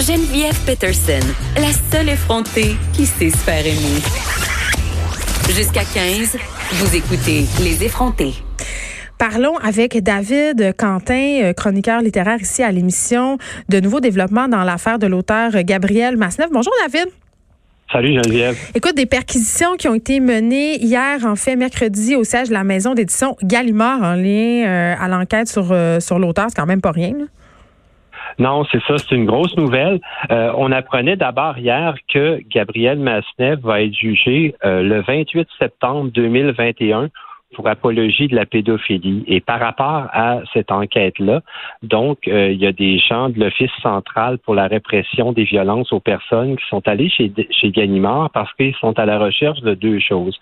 Geneviève Peterson, la seule effrontée qui sait se faire aimer. Jusqu'à 15, vous écoutez Les effrontés. Parlons avec David Quentin, euh, chroniqueur littéraire ici à l'émission de Nouveaux développements dans l'affaire de l'auteur Gabriel Masneff. Bonjour David. Salut Geneviève. Écoute, des perquisitions qui ont été menées hier, en fait, mercredi, au siège de la maison d'édition Gallimard en lien euh, à l'enquête sur, euh, sur l'auteur. C'est quand même pas rien. Non, c'est ça, c'est une grosse nouvelle. on apprenait d'abord hier que Gabriel Masneff va être jugé le 28 septembre 2021 pour apologie de la pédophilie. Et par rapport à cette enquête-là, donc, euh, il y a des gens de l'Office central pour la répression des violences aux personnes qui sont allés chez, chez Ganimard parce qu'ils sont à la recherche de deux choses.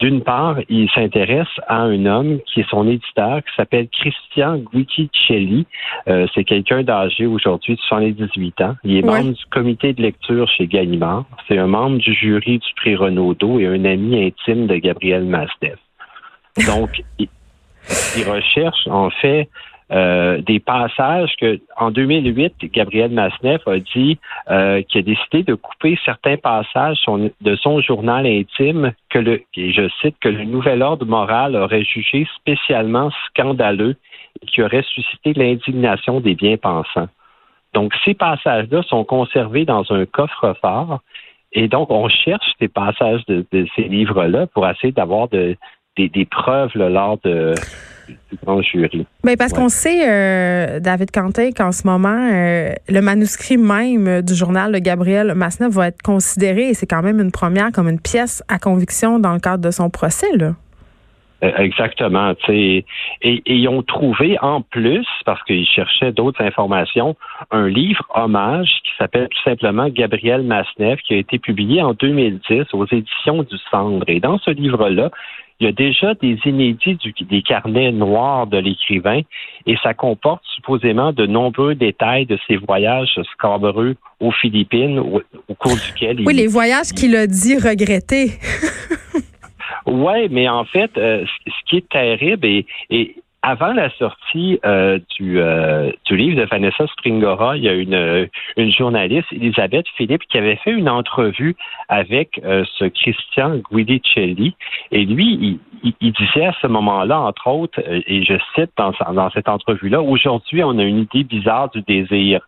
D'une part, ils s'intéressent à un homme qui est son éditeur, qui s'appelle Christian Guiccicelli. Euh, c'est quelqu'un d'âgé aujourd'hui de 78 ans. Il est membre du comité de lecture chez Ganimard. C'est un membre du jury du prix Renaudot et un ami intime de Gabriel Masneff. Donc, il, recherche en fait euh, des passages que, en 2008, Gabriel Masneff a dit euh, qu'il a décidé de couper certains passages de son journal intime que le, et je cite, que le nouvel ordre moral aurait jugé spécialement scandaleux et qui aurait suscité l'indignation des bien-pensants. Donc, ces passages-là sont conservés dans un coffre-fort. Et donc, on cherche ces passages de ces livres-là pour essayer d'avoir de, des, preuves lors de, du grand jury. Bien, parce qu'on sait, euh, David Quentin, qu'en ce moment, euh, le manuscrit même du journal de Gabriel Masneff va être considéré, et c'est quand même une première, comme une pièce à conviction dans le cadre de son procès. Là. Euh, exactement. Et, et, ils ont trouvé en plus, parce qu'ils cherchaient d'autres informations, un livre hommage qui s'appelle tout simplement Gabriel Masneff, qui a été publié en 2010 aux éditions du Cendre. Et dans ce livre-là, il y a déjà des inédits du, des carnets noirs de l'écrivain et ça comporte supposément de nombreux détails de ses voyages scabreux aux Philippines au, cours duquel il... Oui, les voyages qu'il a dit regretter. oui, mais en fait, euh, ce qui est terrible et, et avant la sortie euh, du, euh, du livre de Vanessa Springora, il y a une, une journaliste, Elisabeth Philippe, qui avait fait une entrevue avec euh, ce Christian Guidicelli. Et lui, il, il, disait à ce moment-là, entre autres, et je cite dans, dans cette entrevue-là, aujourd'hui, on a une idée bizarre du désir.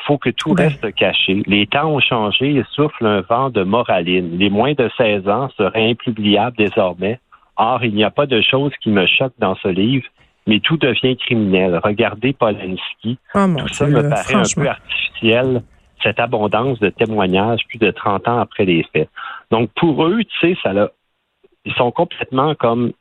Il faut que tout reste caché. Les temps ont changé et souffle un vent de moraline. Les moins de 16 ans seraient impubliables désormais. Or, il n'y a pas de chose qui me choque dans ce livre mais tout devient criminel. Regardez Polanski. Oh, tout ça me paraît un peu artificiel, cette abondance de témoignages plus de 30 ans après les faits. Donc, pour eux, tu sais, ça ils sont complètement comme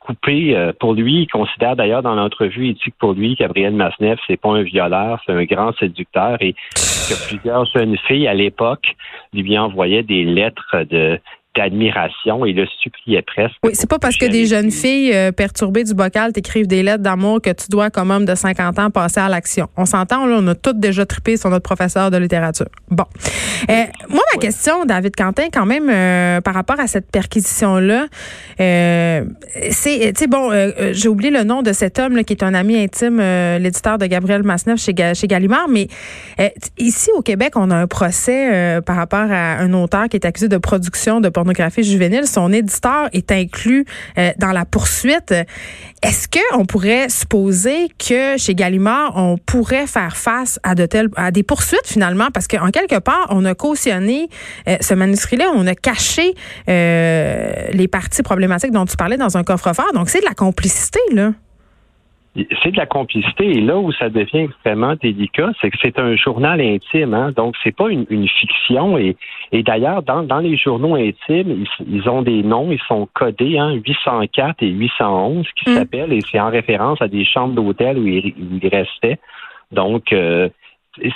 coupés. Euh, pour lui, il considère d'ailleurs dans l'entrevue, il dit que pour lui, Gabriel Masneff, c'est pas un violeur, c'est un grand séducteur et que plusieurs jeunes filles à l'époque lui envoyaient des lettres de d'admiration et le suppliait presque. Oui, c'est pas parce que des jeunes filles euh, perturbées du bocal t'écrivent des lettres d'amour que tu dois, comme homme de 50 ans, passer à l'action. On s'entend, là, on a toutes déjà trippé sur notre professeur de littérature. Bon. Euh, moi, ma question, David Quentin, quand même, euh, par rapport à cette perquisition-là, c'est, tu sais, bon, j'ai oublié le nom de cet homme là, qui est un ami intime, l'éditeur de Gabriel Masneff chez, chez Gallimard, mais ici au Québec, on a un procès par rapport à un auteur qui est accusé de production de juvénile. Son éditeur est inclus euh, dans la poursuite. Est-ce qu'on pourrait supposer que chez Gallimard, on pourrait faire face à telles, à des poursuites finalement, parce qu'en quelque part, on a cautionné euh, ce manuscrit-là, on a caché euh, les parties problématiques dont tu parlais dans un coffre-fort. Donc c'est de la complicité là c'est de la complicité. Et là où ça devient extrêmement délicat, c'est que c'est un journal intime. Hein? Donc, c'est pas une, fiction. Et, et d'ailleurs, dans, dans les journaux intimes, ils, ont des noms, ils sont codés, hein, 804 et 811 qui mm. s'appellent, et c'est en référence à des chambres d'hôtel où ils, il restaient. Donc, euh,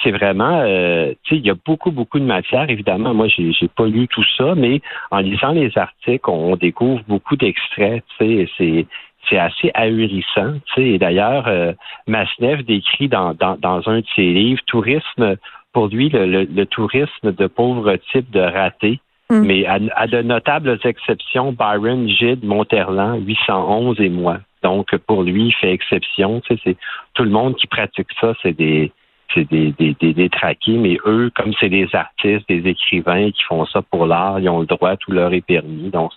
c'est vraiment, euh, tu sais, il y a beaucoup, beaucoup de matière. Évidemment, moi, j'ai, j'ai pas lu tout ça, mais en lisant les articles, on découvre beaucoup d'extraits. Tu sais, c'est c'est assez ahurissant. Tu sais. Et d'ailleurs, euh, Masnev décrit dans, dans, dans, un de ses livres, tourisme, pour lui, le, le, tourisme de pauvres types de ratés. Hmm. Mais à, de notables exceptions, Byron, Gide, Monterland, 811 et moi. Donc, pour lui, il fait exception. C'est tout le monde qui pratique ça, c'est des c'est des, des, des détraqués, mais eux, comme c'est des artistes, des écrivains qui font ça pour l'art, ils ont le droit, tout leur est permis. Donc,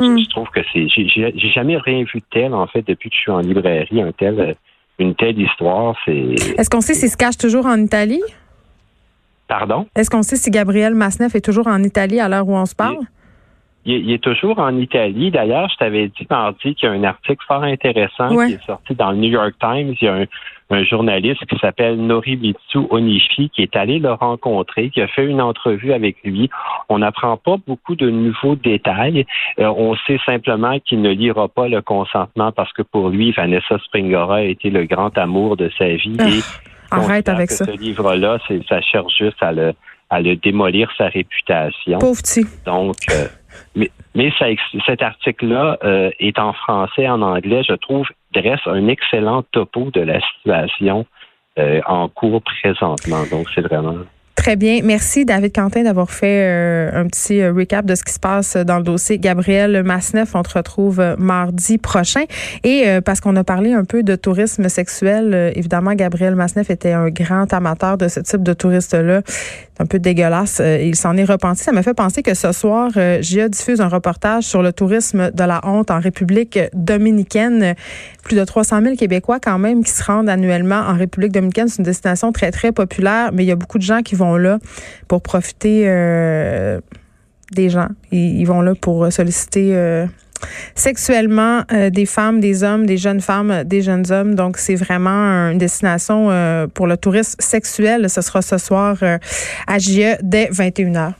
je, Hmm. je trouve que c'est. J'ai jamais rien vu de tel, en fait, depuis que je suis en librairie, un tel, euh, une telle histoire. C'est. Est-ce qu'on sait s'il se cache toujours en Italie? Pardon? Est-ce qu'on sait si Gabriel Masneff est toujours en Italie à l'heure où on se parle? Il, est- il est toujours en Italie. D'ailleurs, je t'avais dit mardi qu'il y a un article fort intéressant Ouais. qui est sorti dans le New York Times. Il y a un, un journaliste qui s'appelle Norimitsu Onishi qui est allé le rencontrer, qui a fait une entrevue avec lui. On n'apprend pas beaucoup de nouveaux détails. Euh, on sait simplement qu'il ne lira pas le consentement parce que pour lui, Vanessa Springora a été le grand amour de sa vie. Ah, et Arrête avec que ça. Ce livre-là, ça cherche juste à le, à le démolir sa réputation. Pauvre petit. Donc, euh, mais, mais ça cet article-là euh, est en français, en anglais, je trouve, dresse un excellent topo de la situation euh, en cours présentement. Donc, c'est vraiment. Très bien. Merci, David Quentin, d'avoir fait euh, un petit euh, recap de ce qui se passe dans le dossier. Gabriel Masneff, on te retrouve euh, mardi prochain. Et euh, parce qu'on a parlé un peu de tourisme sexuel, euh, évidemment, Gabriel Masneff était un grand amateur de ce type de touriste-là. C'est un peu dégueulasse. Il s'en est repenti. Ça m'a fait penser que ce soir, JA diffuse un reportage sur le tourisme de la honte en République dominicaine. Plus de 300 000 Québécois quand même qui se rendent annuellement en République dominicaine. C'est une destination très, très populaire, mais il y a beaucoup de gens qui vont là pour profiter euh, des gens. Ils, vont là pour solliciter euh, sexuellement euh, des femmes, des hommes, des jeunes femmes, des jeunes hommes. Donc, c'est vraiment une destination pour le tourisme sexuel. Ce sera ce soir à JE dès 21h.